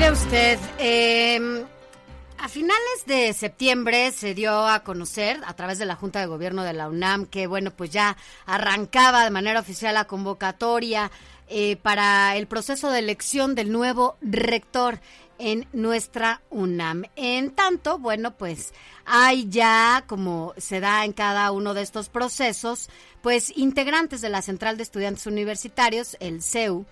Mire usted, eh, a finales de septiembre se dio a conocer a través de la Junta de Gobierno de la UNAM que, bueno, pues ya arrancaba de manera oficial la convocatoria eh, para el proceso de elección del nuevo rector en nuestra UNAM. En tanto, bueno, pues hay ya, como se da en cada uno de estos procesos, pues integrantes de la Central de Estudiantes Universitarios, el CEU,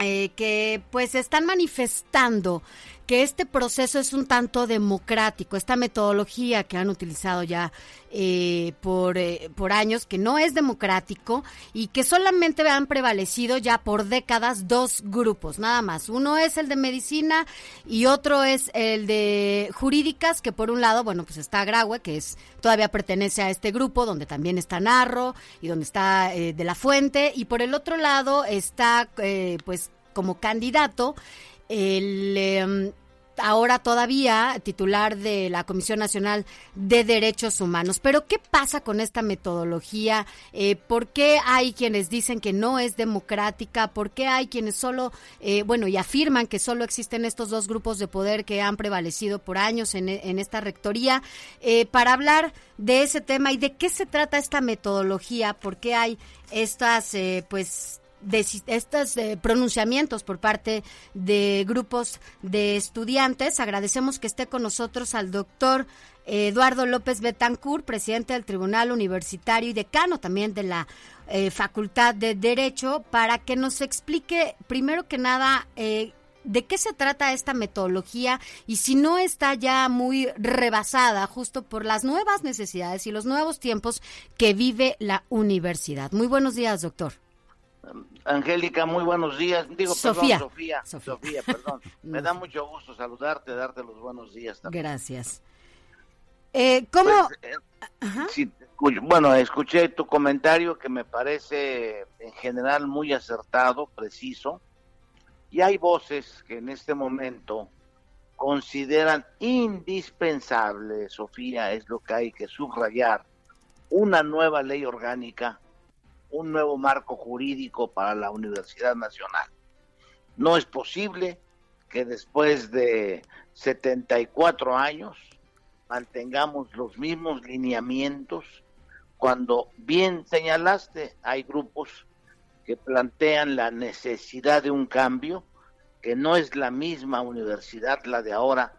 eh, que pues están manifestando que este proceso es un tanto democrático, esta metodología que han utilizado ya eh, por, eh, por años, que no es democrático y que solamente han prevalecido ya por décadas dos grupos, nada más. Uno es el de medicina y otro es el de jurídicas, que por un lado, bueno, pues está Graue, que es todavía pertenece a este grupo, donde también está Narro y donde está eh, De la Fuente, y por el otro lado está, pues, como candidato el em, ahora todavía titular de la Comisión Nacional de Derechos Humanos. Pero ¿qué pasa con esta metodología? Eh, ¿Por qué hay quienes dicen que no es democrática? ¿Por qué hay quienes solo, eh, bueno, y afirman que solo existen estos dos grupos de poder que han prevalecido por años en, esta rectoría? Eh, para hablar de ese tema y de qué se trata esta metodología, por qué hay estas, pues, estos eh, pronunciamientos por parte de grupos de estudiantes. Agradecemos que esté con nosotros al doctor Eduardo López Betancourt, presidente del Tribunal Universitario y decano también de la eh, Facultad de Derecho, para que nos explique, primero que nada, eh, de qué se trata esta metodología y si no está ya muy rebasada justo por las nuevas necesidades y los nuevos tiempos que vive la universidad. Muy buenos días, doctor. Angélica, muy buenos días. Digo, Sofía. perdón, Sofía, Sofía, perdón. Me da mucho gusto saludarte, darte los buenos días también. Gracias. Eh, ¿Cómo? Pues, eh, bueno, escuché tu comentario que me parece en general muy acertado, preciso. Y hay voces que en este momento consideran indispensable, Sofía, es lo que hay que subrayar, una nueva ley orgánica un nuevo marco jurídico para la Universidad Nacional. No es posible que después de 74 años mantengamos los mismos lineamientos cuando bien señalaste hay grupos que plantean la necesidad de un cambio que no es la misma universidad la de ahora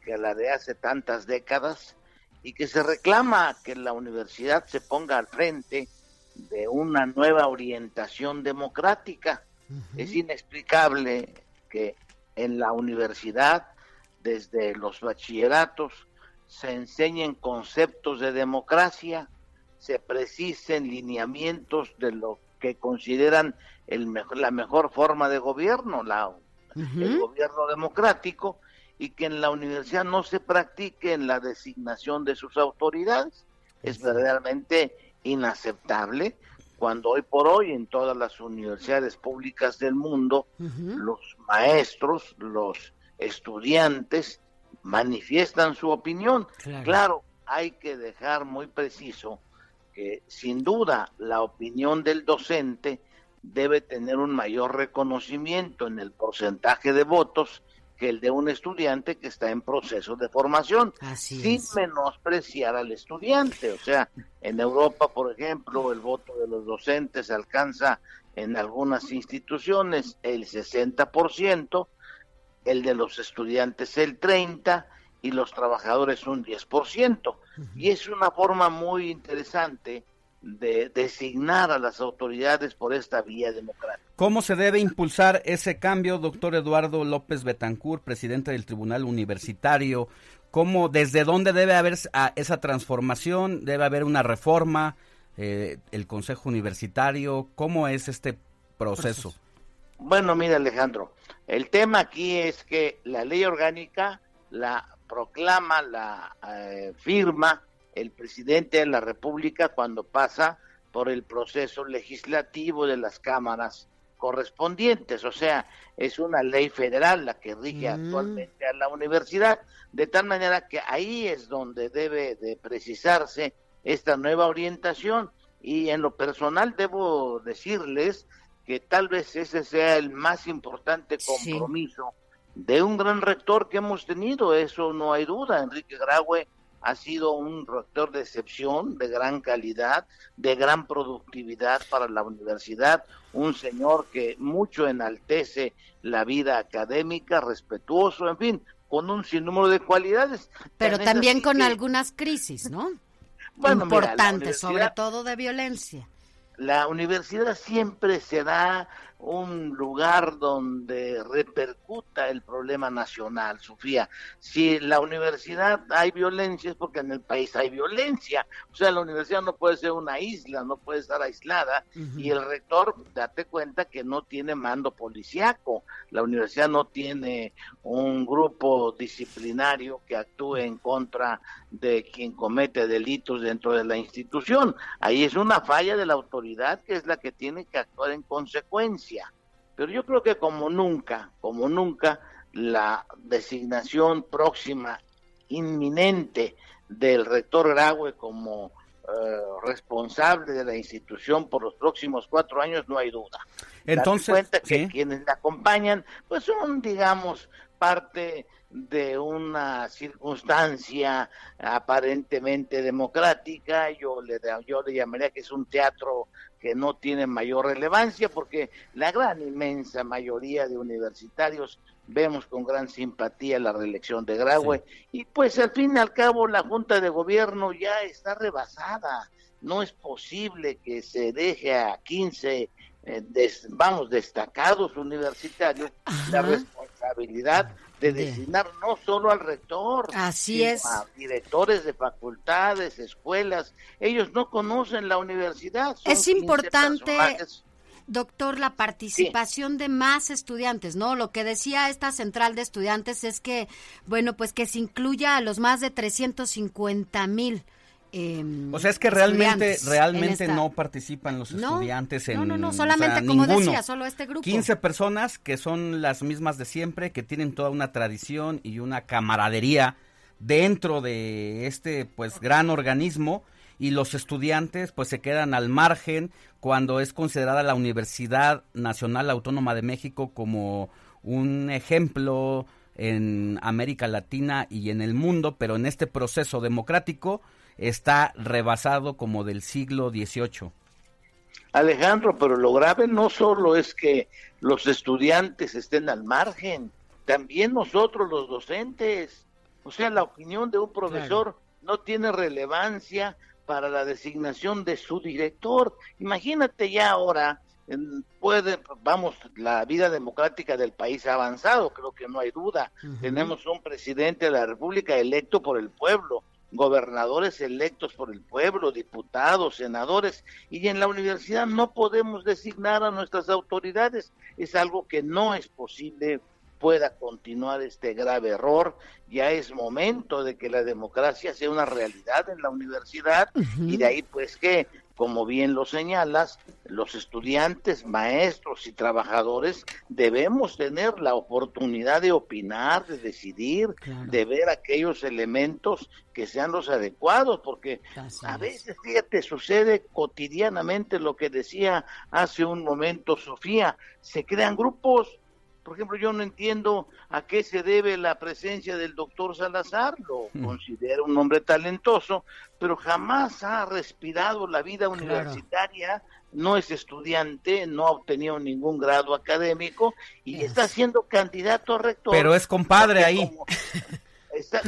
que la de hace tantas décadas y que se reclama que la universidad se ponga al frente de una nueva orientación democrática. Es inexplicable que en la universidad, desde los bachilleratos, se enseñen conceptos de democracia, se precisen lineamientos de lo que consideran el la mejor forma de gobierno, la, el gobierno democrático, y que en la universidad no se practique en la designación de sus autoridades. Es verdaderamente inaceptable cuando hoy por hoy en todas las universidades públicas del mundo los maestros, los estudiantes manifiestan su opinión. Claro. hay que dejar muy preciso que sin duda la opinión del docente debe tener un mayor reconocimiento en el porcentaje de votos que el de un estudiante que está en proceso de formación, sin menospreciar al estudiante. O sea, en Europa, por ejemplo, el voto de los docentes alcanza en algunas instituciones el 60%, el de los estudiantes el 30% y los trabajadores un 10%. Y es una forma muy interesante de designar a las autoridades por esta vía democrática. ¿Cómo se debe impulsar ese cambio, doctor Eduardo López Betancourt, presidente del Tribunal Universitario? ¿Cómo, desde dónde debe haber esa transformación? ¿Debe haber una reforma? eh, el Consejo Universitario? ¿Cómo es este proceso? Bueno, mira Alejandro, el tema aquí es que la ley orgánica la proclama, la eh, firma el presidente de la República cuando pasa por el proceso legislativo de las cámaras correspondientes, o sea, es una ley federal la que rige mm. actualmente a la universidad, de tal manera que ahí es donde debe de precisarse esta nueva orientación. Y en lo personal debo decirles que tal vez ese sea el más importante compromiso de un gran rector que hemos tenido, eso no hay duda, Enrique Graue ha sido un rector de excepción, de gran calidad, de gran productividad para la universidad, un señor que mucho enaltece la vida académica, respetuoso, en fin, con un sinnúmero de cualidades. Pero también con algunas crisis, ¿no? Bueno, Importantes, sobre todo de violencia. La universidad siempre será un lugar donde repercuta el problema nacional, Sofía. Si la universidad hay violencia es porque en el país hay violencia. O sea, la universidad no puede ser una isla, no puede estar aislada. Y el rector, date cuenta que no tiene mando policiaco. La universidad no tiene un grupo disciplinario que actúe en contra de quien comete delitos dentro de la institución. Ahí es una falla de la autoridad que es la que tiene que actuar en consecuencia. Pero yo creo que como nunca, como nunca, la designación próxima, inminente del rector Graue como eh, responsable de la institución por los próximos cuatro años, no hay duda. Entonces, cuenta que quienes la acompañan, pues son, digamos, parte de una circunstancia aparentemente democrática, yo le, yo le llamaría que es un teatro que no tiene mayor relevancia porque la gran inmensa mayoría de universitarios vemos con gran simpatía la reelección de Graue. Y pues al fin y al cabo la Junta de Gobierno ya está rebasada, no es posible que se deje a 15 eh, vamos destacados universitarios la responsabilidad de designar no solo al rector, Así es. a directores de facultades, escuelas. Ellos no conocen la universidad. es importante, doctor, la participación de más estudiantes, ¿no? Lo que decía esta central de estudiantes es que, bueno, pues que se incluya a los más de 350 mil Em, o sea, es que realmente realmente no participan los estudiantes en... No, no, no, solamente como decía, solo este grupo. 15 personas que son las mismas de siempre, que tienen toda una tradición y una camaradería dentro de este pues gran organismo y los estudiantes pues se quedan al margen cuando es considerada la Universidad Nacional Autónoma de México como un ejemplo en América Latina y en el mundo, pero en este proceso democrático está rebasado como del siglo XVIII. Alejandro, pero lo grave no solo es que los estudiantes estén al margen, también nosotros los docentes. O sea, la opinión de un profesor no tiene relevancia para la designación de su director. Imagínate ya ahora, puede, vamos, la vida democrática del país ha avanzado, creo que no hay duda. Tenemos un presidente de la República electo por el pueblo gobernadores electos por el pueblo, diputados, senadores, y en la universidad no podemos designar a nuestras autoridades. Es algo que no es posible pueda continuar este grave error. Ya es momento de que la democracia sea una realidad en la universidad y de ahí pues que como bien lo señalas, los estudiantes, maestros y trabajadores debemos tener la oportunidad de opinar, de decidir, de ver aquellos elementos que sean los adecuados, porque a veces, fíjate, sucede cotidianamente lo que decía hace un momento Sofía, se crean grupos por ejemplo, yo no entiendo a qué se debe la presencia del doctor Salazar, lo mm. considero un hombre talentoso, pero jamás ha respirado la vida universitaria, no es estudiante, no ha obtenido ningún grado académico y está siendo candidato a rector. Pero es compadre ahí.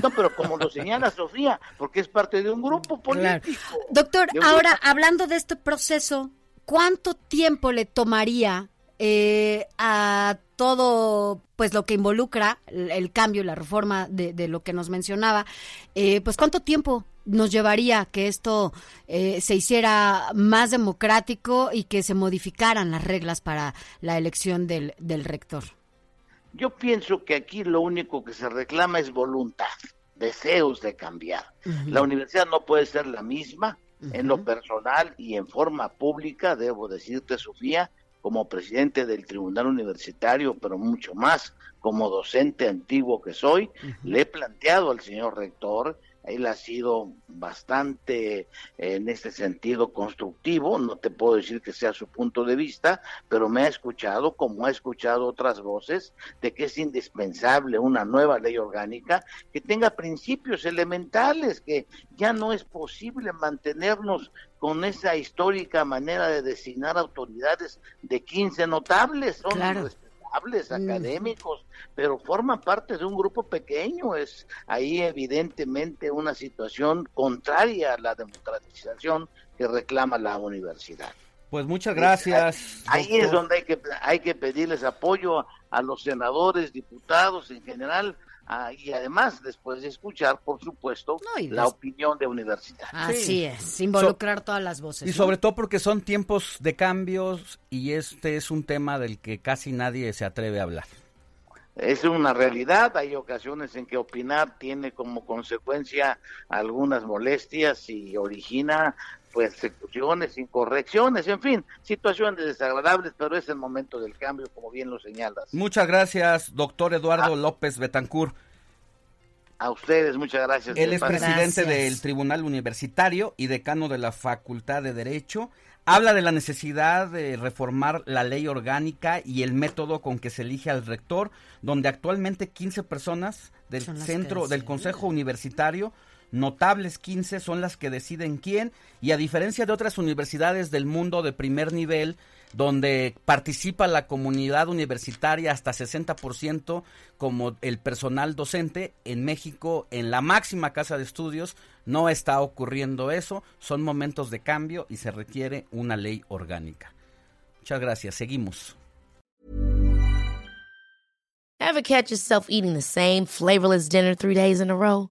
no, pero como lo señala Sofía, porque es parte de un grupo político. Doctor, ahora hablando de este proceso, ¿cuánto tiempo le tomaría eh, a todo pues lo que involucra el, cambio y la reforma de, lo que nos mencionaba, eh, pues cuánto tiempo nos llevaría que esto eh, se hiciera más democrático y que se modificaran las reglas para la elección del, del rector. Yo pienso que aquí lo único que se reclama es voluntad, deseos de cambiar. La universidad no puede ser la misma en lo personal y en forma pública, debo decirte, Sofía, como presidente del Tribunal Universitario, pero mucho más como docente antiguo que soy, le he planteado al señor rector él ha sido bastante en este sentido constructivo, no te puedo decir que sea su punto de vista, pero me ha escuchado como ha escuchado otras voces de que es indispensable una nueva ley orgánica que tenga principios elementales, que ya no es posible mantenernos con esa histórica manera de designar autoridades de 15 notables. Son claro Académicos, pero forman parte de un grupo pequeño. Es ahí evidentemente una situación contraria a la democratización que reclama la universidad. Pues muchas gracias. Ahí, es donde hay que, hay que pedirles apoyo a los senadores, diputados en general, Ah, y además después de escuchar, por supuesto, la opinión de universidad. Así es, involucrar todas las voces. Y sobre todo porque son tiempos de cambios y este es un tema del que casi nadie se atreve a hablar. Es una realidad, hay ocasiones en que opinar tiene como consecuencia algunas molestias y origina persecuciones, incorrecciones, en fin, situaciones desagradables, pero es el momento del cambio, como bien lo señalas. Muchas gracias, doctor Eduardo ah. López Betancur. A ustedes, muchas gracias. Él es presidente del Tribunal Universitario y decano de la Facultad de Derecho. Habla de la necesidad de reformar la ley orgánica y el método con que se elige al rector, donde actualmente 15 personas del centro del Consejo Universitario notables 15 son las que deciden quién y a diferencia de otras universidades del mundo de primer nivel donde participa la comunidad universitaria hasta 60% como el personal docente, en México, en la máxima casa de estudios, no está ocurriendo eso, son momentos de cambio y se requiere una ley orgánica. Muchas gracias, seguimos. Ever catch yourself eating the same flavorless dinner three days in a row?